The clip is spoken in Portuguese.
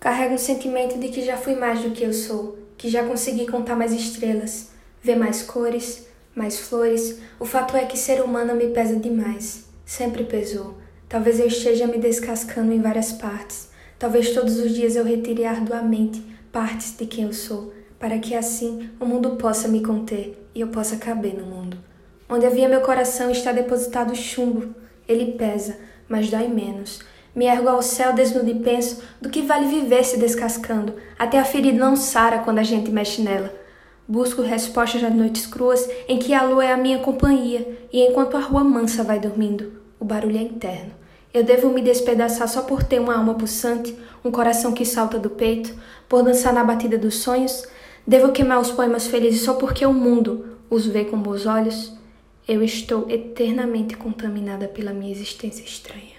Carrego um sentimento de que já fui mais do que eu sou, que já consegui contar mais estrelas, ver mais cores, mais flores. O fato é que ser humano me pesa demais. Sempre pesou. Talvez eu esteja me descascando em várias partes. Talvez todos os dias eu retire arduamente partes de quem eu sou, para que assim o mundo possa me conter e eu possa caber no mundo. Onde havia meu coração está depositado chumbo. Ele pesa, mas dói menos. Me ergo ao céu desnudo e penso do que vale viver se descascando, até a ferida não sara quando a gente mexe nela. Busco respostas às noites cruas em que a lua é a minha companhia e enquanto a rua mansa vai dormindo, o barulho é interno. Eu devo me despedaçar só por ter uma alma pulsante, um coração que salta do peito, por dançar na batida dos sonhos? Devo queimar os poemas felizes só porque o mundo os vê com bons olhos? Eu estou eternamente contaminada pela minha existência estranha.